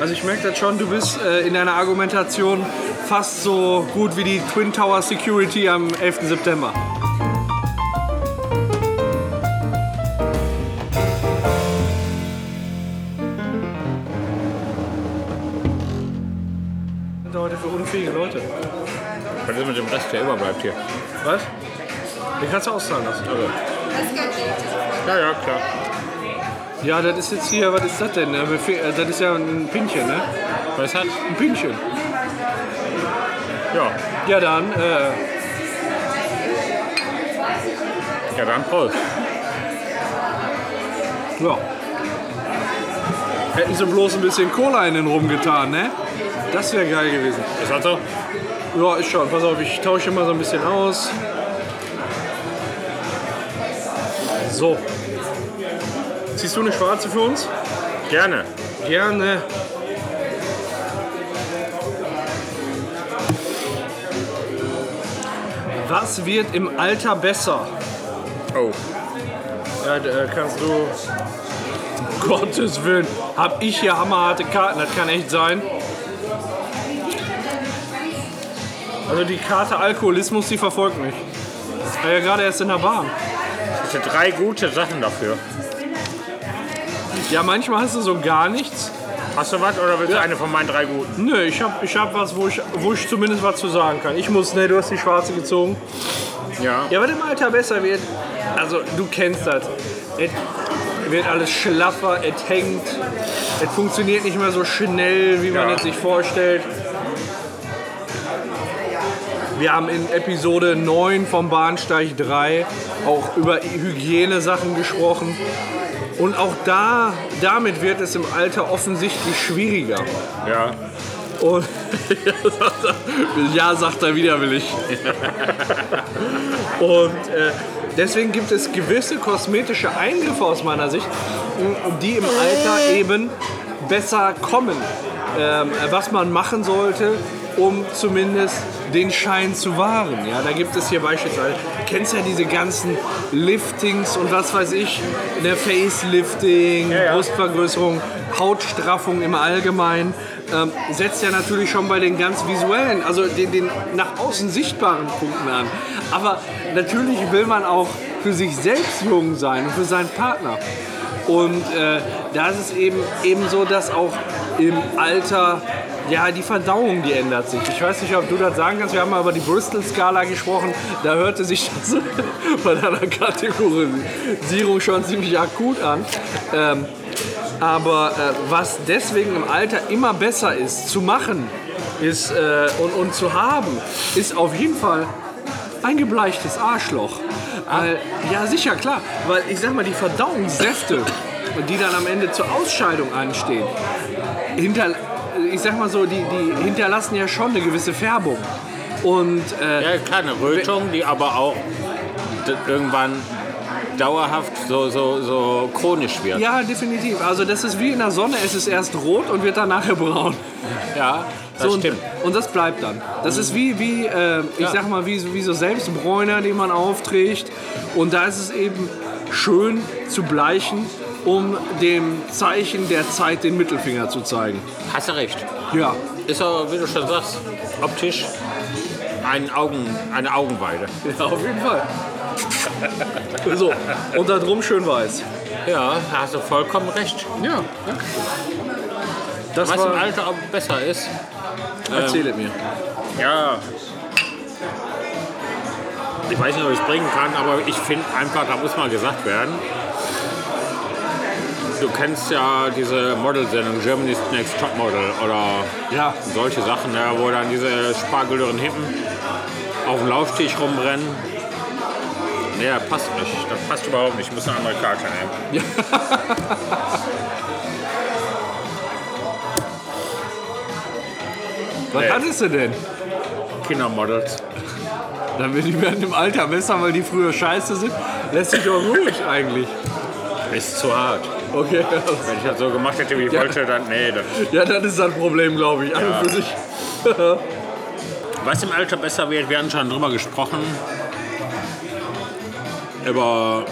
Also ich merke das schon, du bist äh, in deiner Argumentation fast so gut wie die Twin Tower Security am 11. September. sind heute für unfähige Leute. Was ist mit dem Rest, der überbleibt hier? Was? Den kannst du auszahlen lassen. Also. Ja, ja, klar. Ja, das ist jetzt hier, was ist das denn? Äh, Das ist ja ein Pinchen, ne? Was hat? Ein Pinchen. Ja. Ja, dann, äh, Ja, dann Prost. ja. Hätten sie bloß ein bisschen Cola in den rumgetan, ne? Das wäre geil gewesen. Ist das so? Ja, ist schon. Pass auf, ich tausche mal so ein bisschen aus. So. Ziehst du eine schwarze für uns? Gerne. Gerne. Was wird im Alter besser? Oh. Ja, da kannst du. Um Gottes Willen. Hab ich hier hammerharte Karten, das kann echt sein. Also die Karte Alkoholismus, die verfolgt mich. Ich war ja gerade erst in der Bahn. Das sind drei gute Sachen dafür. Ja, manchmal hast du so gar nichts. Hast du was oder willst du eine von meinen drei guten? Nö, ich hab, ich hab was, wo ich, wo ich zumindest was zu sagen kann. Ich muss, ne, du hast die schwarze gezogen. Ja. Ja, was im Alter besser wird, also du kennst das. Es wird alles schlaffer, es hängt, es funktioniert nicht mehr so schnell, wie man Ja. es sich vorstellt. Wir haben in Episode 9 vom Bahnsteig 3 auch über Hygienesachen gesprochen. Und auch da, damit wird es im Alter offensichtlich schwieriger. Ja. Und ja, sagt er widerwillig. Und äh, deswegen gibt es gewisse kosmetische Eingriffe aus meiner Sicht, die im Alter eben besser kommen. Ähm, was man machen sollte, um zumindest den Schein zu wahren. Ja, da gibt es hier beispielsweise, kennst ja diese ganzen Liftings und was weiß ich, der Facelifting, ja. Brustvergrößerung, Hautstraffung im Allgemeinen, ähm, setzt ja natürlich schon bei den ganz visuellen, also den, den nach außen sichtbaren Punkten an. Aber natürlich will man auch für sich selbst jung sein und für seinen Partner. Und äh, da ist es eben, eben so, dass auch im Alter, ja, die Verdauung, die ändert sich. Ich weiß nicht, ob du das sagen kannst. Wir haben mal über die Bristol-Skala gesprochen. Da hörte sich das bei deiner Kategorisierung schon ziemlich akut an. Ähm, aber äh, was deswegen im Alter immer besser ist, zu machen ist, äh, und, und zu haben, ist auf jeden Fall ein gebleichtes Arschloch. Weil, ja, sicher, klar. Weil ich sag mal, die Verdauungssäfte, die dann am Ende zur Ausscheidung anstehen, hinter, ich sag mal so, die, die hinterlassen ja schon eine gewisse Färbung. Und äh, Ja, klar, eine Rötung, die aber auch irgendwann dauerhaft so, so, so chronisch wird. ja, definitiv. Also das ist wie in der Sonne, es ist erst rot und wird dann nachher braun. Ja, das So, und, stimmt. Und das bleibt dann. Das ist wie, wie äh, ich Ja. sag mal, wie, wie so Selbstbräuner, den man aufträgt. Und da ist es eben schön zu bleichen, um dem Zeichen der Zeit den Mittelfinger zu zeigen. Hast du recht. Ja. Ist aber, wie du schon sagst, optisch ein Augen, eine Augenweide. Ja, auf jeden Fall. so, und da drum schön weiß. Ja, da hast du vollkommen recht. Ja. Das Was im Alter auch besser ist, erzählet mir. ja. Ich weiß nicht, ob ich es bringen kann, aber ich finde einfach, da muss mal gesagt werden. Du kennst ja diese Modelsendung Germany's Next Topmodel oder Ja. solche Sachen, ja, wo dann diese spargeldürren Hippen auf dem Laufsteg rumrennen. Nee, das passt nicht. Das passt überhaupt nicht. Ich muss eine andere Karte nehmen. Was Nee. hattest du denn? Kindermodels. Dann wird die werden im Alter besser, weil die früher scheiße sind. Lässt sich doch ruhig eigentlich. Ist zu hart. Okay. Wenn ich das so gemacht hätte, wie ich Ja. wollte, dann nee. Das, Ja, das ist das Problem, glaube ich. An Ja. für sich. was im Alter besser wird, wir haben schon drüber gesprochen. Über,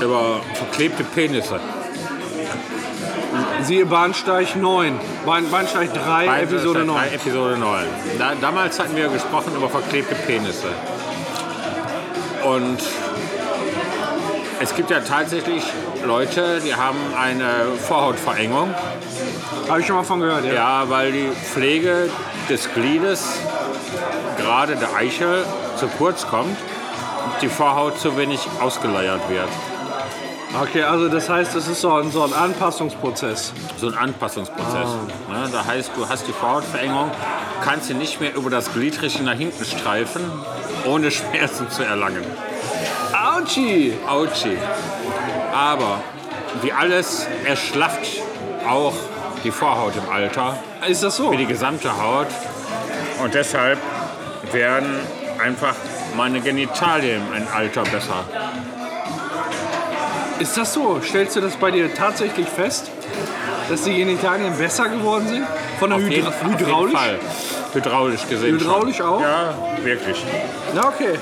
über verklebte Penisse. Siehe Bahnsteig 9, Bahn, Bahnsteig 3, Bei- Episode Stadt 9. drei, Episode 9. Da, damals hatten wir gesprochen über verklebte Penisse. Und es gibt ja tatsächlich Leute, die haben eine Vorhautverengung. Habe ich schon mal von gehört, ja. Ja, weil die Pflege des Gliedes, gerade der Eichel, zu kurz kommt und die Vorhaut zu wenig ausgeleiert wird. Okay, also das heißt, es ist so ein, so ein Anpassungsprozess. So ein Anpassungsprozess. Ne? Da heißt, du hast die Vorhautverengung, kannst sie nicht mehr über das Glied richtig nach hinten streifen, ohne Schmerzen zu erlangen. Autschi! Autschi. Aber wie alles erschlafft auch die Vorhaut im Alter, Ist das so? wie die gesamte Haut. Und deshalb werden einfach meine Genitalien im Alter besser. Ist das so? Stellst du das bei dir tatsächlich fest, dass die Genitalien besser geworden sind? Von der Auf jeden, Hydra auf jeden Hydraulisch? Fall. Hydraulisch gesehen. Hydraulisch schon. auch? Ja, wirklich. Na okay.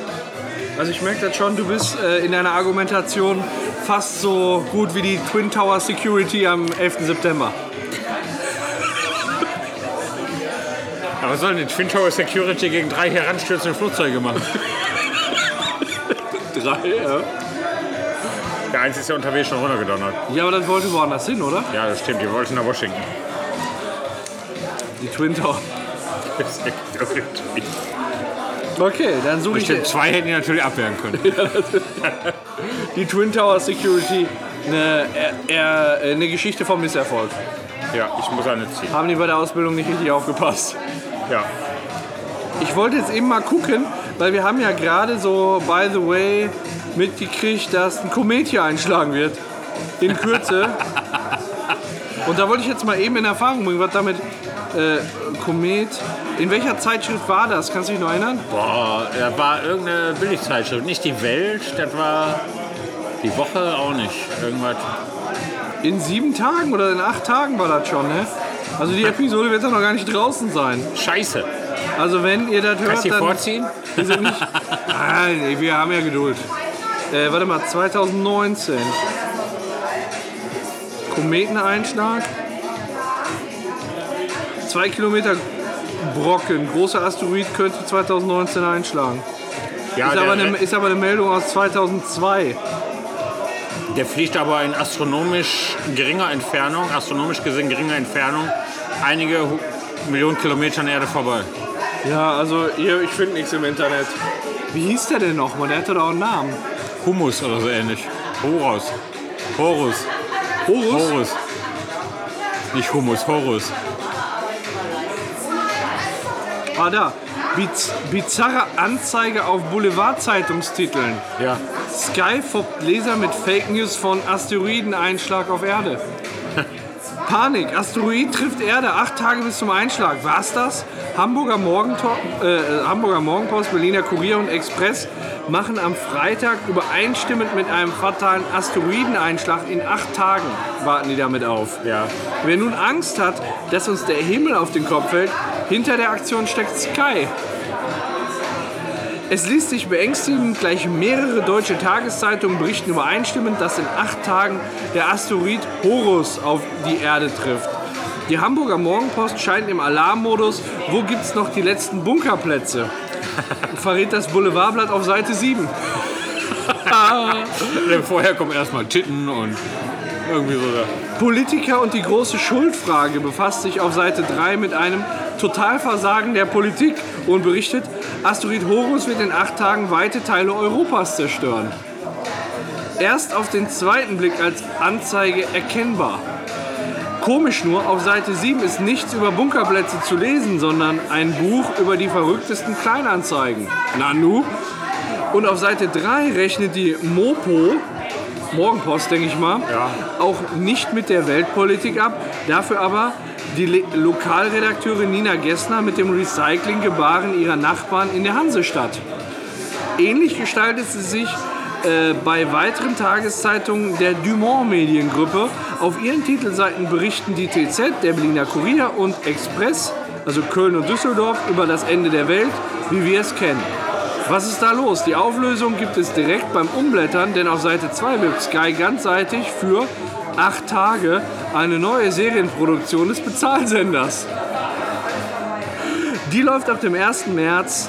Also ich merke das schon, du bist äh, in deiner Argumentation fast so gut wie die Twin Tower Security am 11. September. Aber was soll denn die Twin Tower Security gegen drei heranstürzende Flugzeuge machen? Drei, ja. Der eins ist ja unterwegs schon runtergedonnert. Ja, aber das wollte woanders hin, oder? Ja, das stimmt. Die wollten nach Washington. Die Twin Tower. Das ist echt irgendwie- Okay, dann suche ich Bestimmt zwei hätten die natürlich abwehren können. die Twin Tower Security. Eine, eher, eher eine Geschichte vom Misserfolg. Ja, ich muss eine ziehen. Haben die bei der Ausbildung nicht richtig aufgepasst? Ja. Ich wollte jetzt eben mal gucken, weil wir haben ja gerade so, by the way, mitgekriegt, dass ein Komet hier einschlagen wird. In Kürze. Und da wollte ich jetzt mal eben in Erfahrung bringen, was damit äh, Komet. In welcher Zeitschrift war das? Kannst du dich noch erinnern? Boah, da war irgendeine Billigzeitschrift. Nicht die Welt, das war die Woche auch nicht. Irgendwas. In sieben Tagen oder in acht Tagen war das schon, ne? Also die Episode wird ja noch gar nicht draußen sein. Scheiße. Also wenn ihr das hört, Kannst dann... vorziehen? Sind nicht. Nein, wir haben ja Geduld. Äh, warte mal, 2019. Kometeneinschlag. Zwei Kilometer Brocken. Großer Asteroid könnte 2019 einschlagen. Ja, Ist aber, eine, ist aber eine Meldung aus 2002. der fliegt aber in astronomisch geringer Entfernung, astronomisch gesehen geringer Entfernung, einige Millionen Kilometer an der Erde vorbei. Ja, also hier, ich finde nichts im Internet. Wie hieß der denn nochmal? Der hatte doch auch einen Namen. Humus oder so ähnlich. Horus. Horus. Horus? Horus. Nicht Humus, Horus. Ah, da. Biz bizarre Anzeige auf Boulevardzeitungstiteln. Ja. Sky foppt Leser mit Fake News von Asteroideneinschlag auf Erde. Panik, Asteroid trifft Erde, acht Tage bis zum Einschlag. War's das? Hamburger, äh, Hamburger Morgenpost, Berliner Kurier und Express machen am Freitag übereinstimmend mit einem fatalen Asteroideneinschlag in acht Tagen, warten die damit auf. Ja. Wer nun Angst hat, dass uns der Himmel auf den Kopf fällt, hinter der Aktion steckt Sky. Es liest sich beängstigend, gleich mehrere deutsche Tageszeitungen berichten übereinstimmend, dass in acht Tagen der Asteroid Horus auf die Erde trifft. Die Hamburger Morgenpost scheint im Alarmmodus, wo gibt's noch die letzten Bunkerplätze? Verrät das Boulevardblatt auf Seite 7. Vorher kommen erstmal Titten und irgendwie so. da. Politiker und die große Schuldfrage befasst sich auf Seite 3 mit einem Totalversagen der Politik und berichtet, Asteroid Horus wird in acht Tagen weite Teile Europas zerstören. Erst auf den zweiten Blick als Anzeige erkennbar. Komisch nur, auf Seite 7 ist nichts über Bunkerplätze zu lesen, sondern ein Buch über die verrücktesten Kleinanzeigen. Nanu? Und auf Seite 3 rechnet die Mopo, Morgenpost denke ich mal, Ja. auch nicht mit der Weltpolitik ab, dafür aber die Le Lokalredakteurin Nina Gessner mit dem Recyclinggebaren ihrer Nachbarn in der Hansestadt. Ähnlich gestaltet sie sich äh, bei weiteren Tageszeitungen der Dumont Mediengruppe. Auf ihren Titelseiten berichten die TZ, der Berliner Kurier und Express, also Köln und Düsseldorf, über das Ende der Welt, wie wir es kennen. Was ist da los? Die Auflösung gibt es direkt beim Umblättern, denn auf Seite 2 wirbt Sky ganzseitig für acht Tage eine neue Serienproduktion des Bezahlsenders. Die läuft ab dem 1. März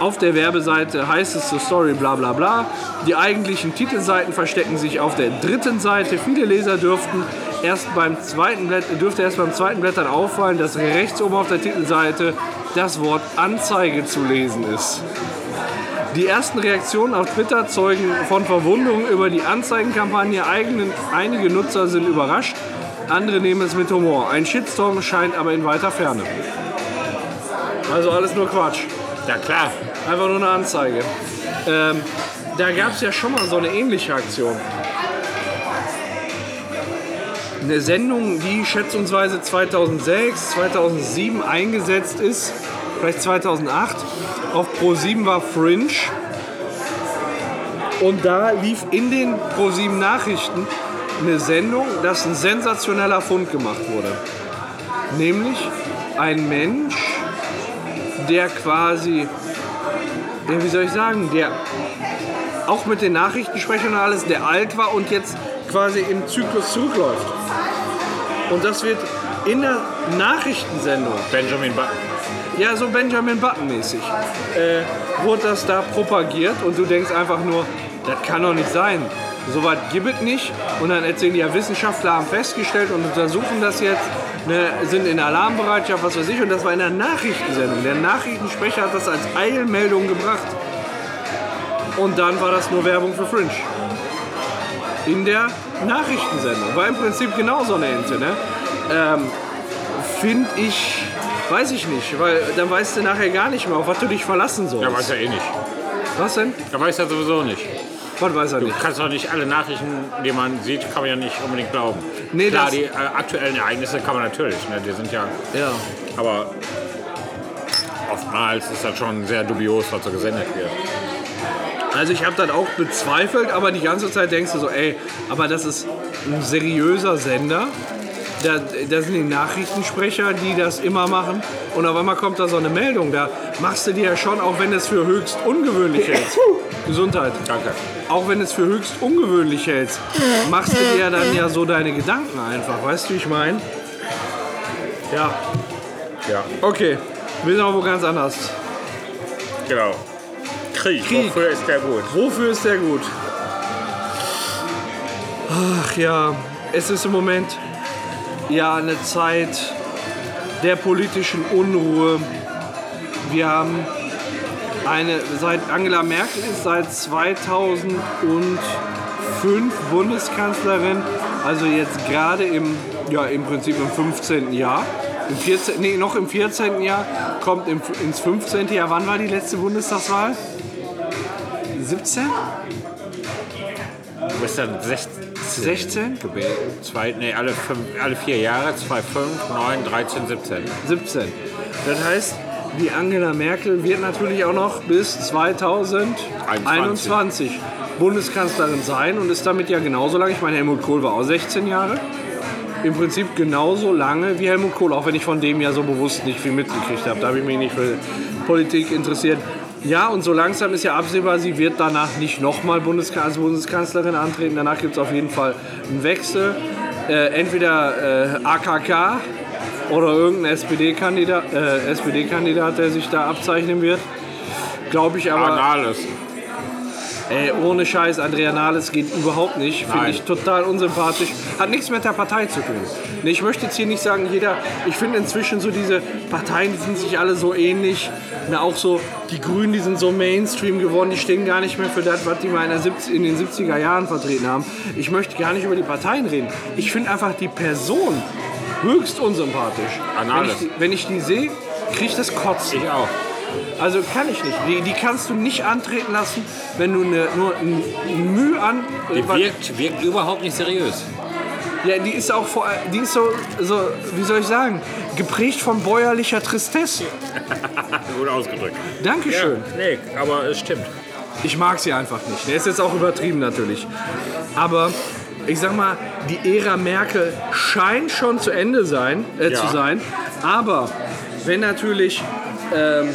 auf der Werbeseite heißt es zur Story bla bla bla. Die eigentlichen Titelseiten verstecken sich auf der dritten Seite. Viele Leser dürften erst beim zweiten Blätt, dürfte erst beim zweiten Blättern auffallen, dass rechts oben auf der Titelseite das Wort Anzeige zu lesen ist. Die ersten Reaktionen auf Twitter zeugen von Verwunderung über die Anzeigenkampagne. Eigenen, einige Nutzer sind überrascht, andere nehmen es mit Humor. Ein Shitstorm scheint aber in weiter Ferne. Also alles nur Quatsch. Ja klar. Einfach nur eine Anzeige. Ähm, da gab es ja schon mal so eine ähnliche Aktion. Eine Sendung, die schätzungsweise 2006, 2007 eingesetzt ist, vielleicht 2008. Auf Pro7 war Fringe. Und da lief in den Pro7 Nachrichten eine Sendung, dass ein sensationeller Fund gemacht wurde. Nämlich ein Mensch, der quasi, ja, wie soll ich sagen, der auch mit den Nachrichtensprechern und alles, der alt war und jetzt quasi im Zyklus zurückläuft. Und das wird in der Nachrichtensendung, Benjamin Button. Ja so Benjamin Button mäßig, äh, wurde das da propagiert und du denkst einfach nur, das kann doch nicht sein. Soweit gibt es nicht. Und dann erzählen die ja, Wissenschaftler haben festgestellt und untersuchen das jetzt, ne, sind in Alarmbereitschaft, was weiß ich. Und das war in der Nachrichtensendung. Der Nachrichtensprecher hat das als Eilmeldung gebracht. Und dann war das nur Werbung für Fringe. In der Nachrichtensendung. War im Prinzip genauso eine Ente. Ne? Ähm, Finde ich, weiß ich nicht, weil dann weißt du nachher gar nicht mehr, auf was du dich verlassen sollst. Ja, weiß er eh nicht. was denn? Er weiß ja sowieso nicht. Was weiß er Du nicht? kannst doch nicht alle Nachrichten, die man sieht, kann man ja nicht unbedingt glauben. Nee, Klar, das- die äh, aktuellen Ereignisse kann man natürlich. Ne? Die sind ja, Ja. aber oftmals ist das schon sehr dubios, was so gesendet wird. Also ich habe das auch bezweifelt, aber die ganze Zeit denkst du so, ey, aber das ist ein seriöser Sender. Da, da sind die Nachrichtensprecher, die das immer machen. Und auf einmal kommt da so eine Meldung. Da machst du dir ja schon, auch wenn es für höchst ungewöhnlich hältst. Gesundheit. Danke. Auch wenn es für höchst ungewöhnlich hältst, machst du dir dann ja so deine Gedanken einfach. Weißt du, wie ich meine? Ja, Ja, okay. Wir sind aber wo ganz anders. genau. Krieg, Krieg. wofür ist der gut? Wofür ist der gut? Ach ja, es ist im Moment ja eine Zeit der politischen Unruhe. Wir haben eine, seit Angela Merkel ist seit 2005 Bundeskanzlerin, also jetzt gerade im, ja, im Prinzip im 15. Jahr. Im 14, nee, noch im 14. Jahr kommt im, ins 15. Jahr. Wann war die letzte Bundestagswahl? 17? Du bist dann 16. 16? gewählt. Zwei, nee, alle, fünf, alle vier Jahre, 2, 5, 9, 13, 17. 17. Das heißt, die Angela Merkel wird natürlich auch noch bis 2021 Bundeskanzlerin sein und ist damit ja genauso lange. Ich meine, Helmut Kohl war auch 16 Jahre. Im Prinzip genauso lange wie Helmut Kohl, auch wenn ich von dem ja so bewusst nicht viel mitgekriegt habe. Da habe ich mich nicht für Politik interessiert. Ja, und so langsam ist ja absehbar, sie wird danach nicht nochmal Bundeska als Bundeskanzlerin antreten. Danach gibt es auf jeden Fall einen Wechsel. Äh, entweder äh, AKK oder irgendein SPD-Kandidat, äh, SPD-Kandidat, der sich da abzeichnen wird. Glaube ich aber. Anales. Ey, ohne Scheiß, Andrea Nahles geht überhaupt nicht. Finde ich total unsympathisch. Hat nichts mit der Partei zu tun. Ich möchte jetzt hier nicht sagen, jeder. Ich finde inzwischen so diese Parteien, die sind sich alle so ähnlich. Na, auch so, die Grünen, die sind so Mainstream geworden, die stehen gar nicht mehr für das, was die mal in, der 70, in den 70er Jahren vertreten haben. Ich möchte gar nicht über die Parteien reden. Ich finde einfach die Person höchst unsympathisch. Wenn Anales. ich, die- wenn ich die sehe, kriege ich das Kotzen. Ich auch. Also kann ich nicht. Die, die kannst du nicht antreten lassen, wenn du eine, nur ein Mühe an. Die wirkt, wirkt überhaupt nicht seriös. ja, die ist auch vor, die ist so, so, wie soll ich sagen, geprägt von bäuerlicher Tristesse. Gut ausgedrückt. Dankeschön. nee, aber es stimmt. Ich mag sie einfach nicht. Der ist jetzt auch übertrieben natürlich. Aber ich sag mal, die Ära Merkel scheint schon zu Ende sein, äh, Ja. zu sein. Aber wenn natürlich ähm,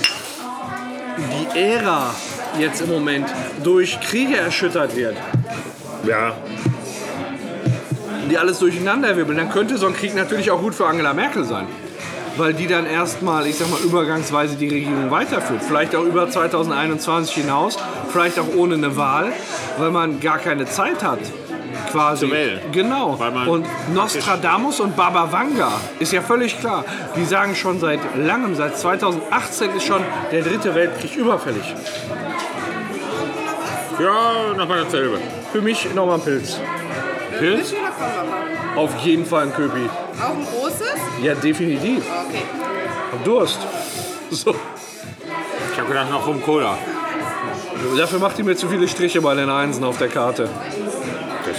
die Ära jetzt im Moment durch Kriege erschüttert wird, Ja. die alles durcheinander wirbeln, dann könnte so ein Krieg natürlich auch gut für Angela Merkel sein. Weil die dann erstmal, ich sag mal, übergangsweise die Regierung weiterführt. Vielleicht auch über 2021 hinaus, vielleicht auch ohne eine Wahl, weil man gar keine Zeit hat. Quasi. Wählen. Genau. Und Nostradamus und Baba Vanga ist ja völlig klar. Die sagen schon seit langem, seit 2018 ist schon der dritte Weltkrieg überfällig. Ja, nochmal dasselbe. Für mich nochmal ein Pilz. Pilz? Auf jeden Fall ein Köpi. Auch ein großes? Ja, definitiv. Okay. Hab Durst. So. Ich habe gedacht, noch rum Cola. Dafür macht die mir zu viele Striche bei den Einsen auf der Karte.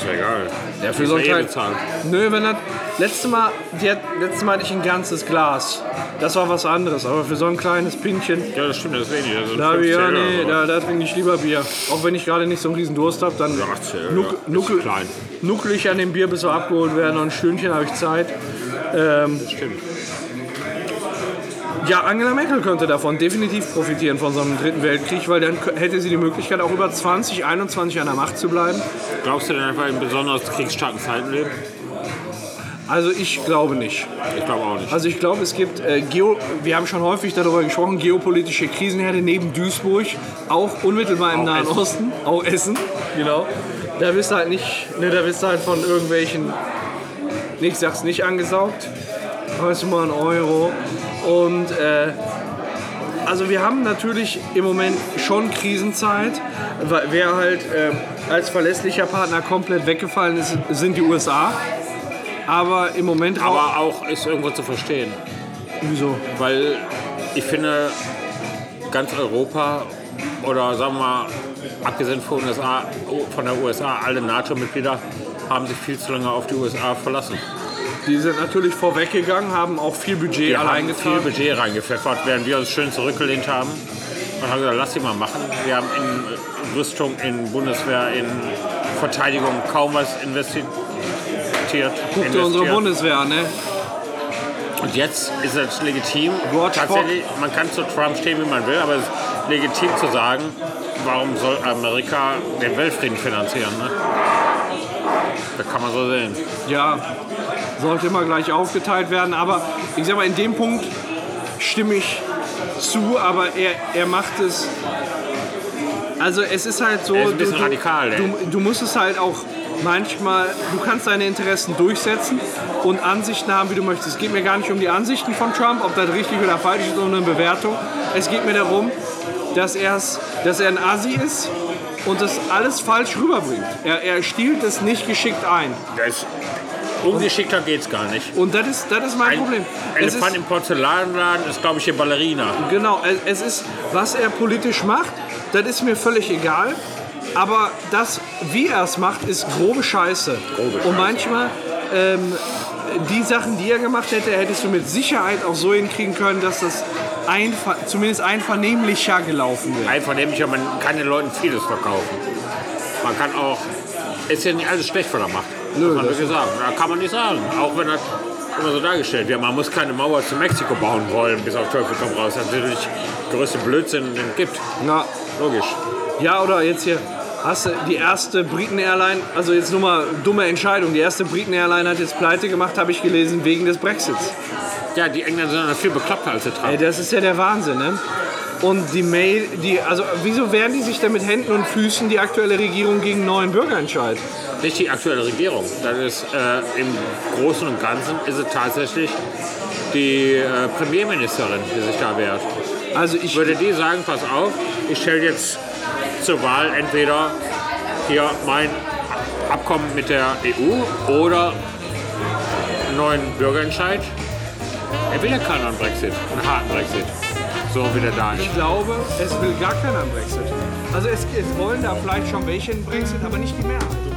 Ist ja egal. Ja, für so ein eh bezahlt. Nö, wenn das... Letzte Mal, die hat, letztes Mal hatte ich ein ganzes Glas. Das war was anderes. Aber für so ein kleines Pinchen... Ja, das stimmt, das ist wenig. Sind Da, 15 ja, nee, da, da trinke ich lieber Bier. Auch wenn ich gerade nicht so einen riesen Durst habe, dann Ja, 18, nuck, nuckel, klein. nuckel ich an dem Bier, bis wir abgeholt werden. Und ein Stündchen habe ich Zeit. Ähm, Das stimmt. Ja, Angela Merkel könnte davon definitiv profitieren von so einem dritten Weltkrieg, weil dann hätte sie die Möglichkeit, auch über 20, 21 an der Macht zu bleiben. Glaubst du denn einfach in besonders kriegsstarken Zeiten leben? Also ich glaube nicht. Ich glaube auch nicht. Also ich glaube, es gibt, äh, Geo, wir haben schon häufig darüber gesprochen, geopolitische Krisenherde neben Duisburg, auch unmittelbar im Auch Nahen Essen. Osten, auch Essen, genau. Da wirst du halt nicht, ne, da wirst du halt von irgendwelchen, nee, ich sag's nicht angesaugt, weißt du mal, ein Euro. Und äh, also wir haben natürlich im Moment schon Krisenzeit. Weil Wer halt äh, als verlässlicher Partner komplett weggefallen ist, sind die USA. Aber im Moment Aber auch ist irgendwo zu verstehen. Wieso? Weil ich finde, ganz Europa oder sagen wir mal, abgesehen von, USA, von der USA, alle NATO-Mitglieder haben sich viel zu lange auf die USA verlassen. Die sind natürlich vorweggegangen, haben auch viel Budget allein haben viel. Budget reingepfeffert, während wir uns schön zurückgelehnt haben. Und haben gesagt, lass die mal machen. Wir haben in Rüstung, in Bundeswehr, in Verteidigung kaum was investiert. Guck dir unsere. Bundeswehr an, ne? Und jetzt ist es legitim, George tatsächlich, man kann zu Trump stehen, wie man will, aber es ist legitim zu sagen, warum soll Amerika den Weltfrieden finanzieren? Ne? Das kann man so sehen. Ja, sollte immer gleich aufgeteilt werden. Aber ich sag mal, in dem Punkt stimme ich zu, aber er, er macht es. Also es ist halt so, Er ist ein bisschen du, radikal, du, du musst es halt auch manchmal, du kannst deine Interessen durchsetzen und Ansichten haben, wie du möchtest. Es geht mir gar nicht um die Ansichten von Trump, ob das richtig oder falsch ist, sondern eine Bewertung. Es geht mir darum, dass, er's, dass er ein Asi ist und das alles falsch rüberbringt. Er, er stiehlt es nicht geschickt ein. Das ungeschickter geht's gar nicht. Und das ist, das ist mein Ein Problem. Es Elefant ist, im Porzellanladen ist, glaube ich, hier Ballerina. genau, es- es ist, was er politisch macht, das ist mir völlig egal. Aber das, wie er es macht, ist grobe Scheiße. Grobe Und Scheiße. manchmal, ähm, die Sachen, die er gemacht hätte, hättest du mit Sicherheit auch so hinkriegen können, dass das einver zumindest einvernehmlicher gelaufen wäre. Einfach nämlich, man kann den Leuten vieles verkaufen. Man kann auch, ist ja nicht alles schlecht, was er macht. Nö, muss man wirklich sagen. Da kann man nicht sagen. Auch wenn das immer so dargestellt wird. Man muss keine Mauer zu Mexiko bauen wollen, bis auf Teufel komm raus. Das ist natürlich der größte Blödsinn, den es gibt. Na, Logisch. Ja, oder jetzt hier, hast du die erste Briten-Airline, also jetzt nur mal dumme Entscheidung, die erste Briten-Airline hat jetzt pleite gemacht, habe ich gelesen, wegen des Brexits. Ja, die Engländer sind dann viel bekloppter als der Ey, Trump. das ist ja der Wahnsinn, ne? Und die Mail, die, also wieso wehren die sich denn mit Händen und Füßen die aktuelle Regierung gegen einen neuen Bürgerentscheid? Nicht die aktuelle Regierung. Das ist äh, im Großen und Ganzen ist es tatsächlich die äh, Premierministerin, die sich da wehrt. Also ich, Würde die sagen, pass auf, ich stelle jetzt zur Wahl entweder hier mein Abkommen mit der EU oder einen neuen Bürgerentscheid. Er will ja keinen einen Brexit, einen harten Brexit. So wie der da ist. ich glaube, es will gar keiner einen Brexit. Also es, es wollen da vielleicht schon welche einen Brexit, aber nicht die Mehrheit.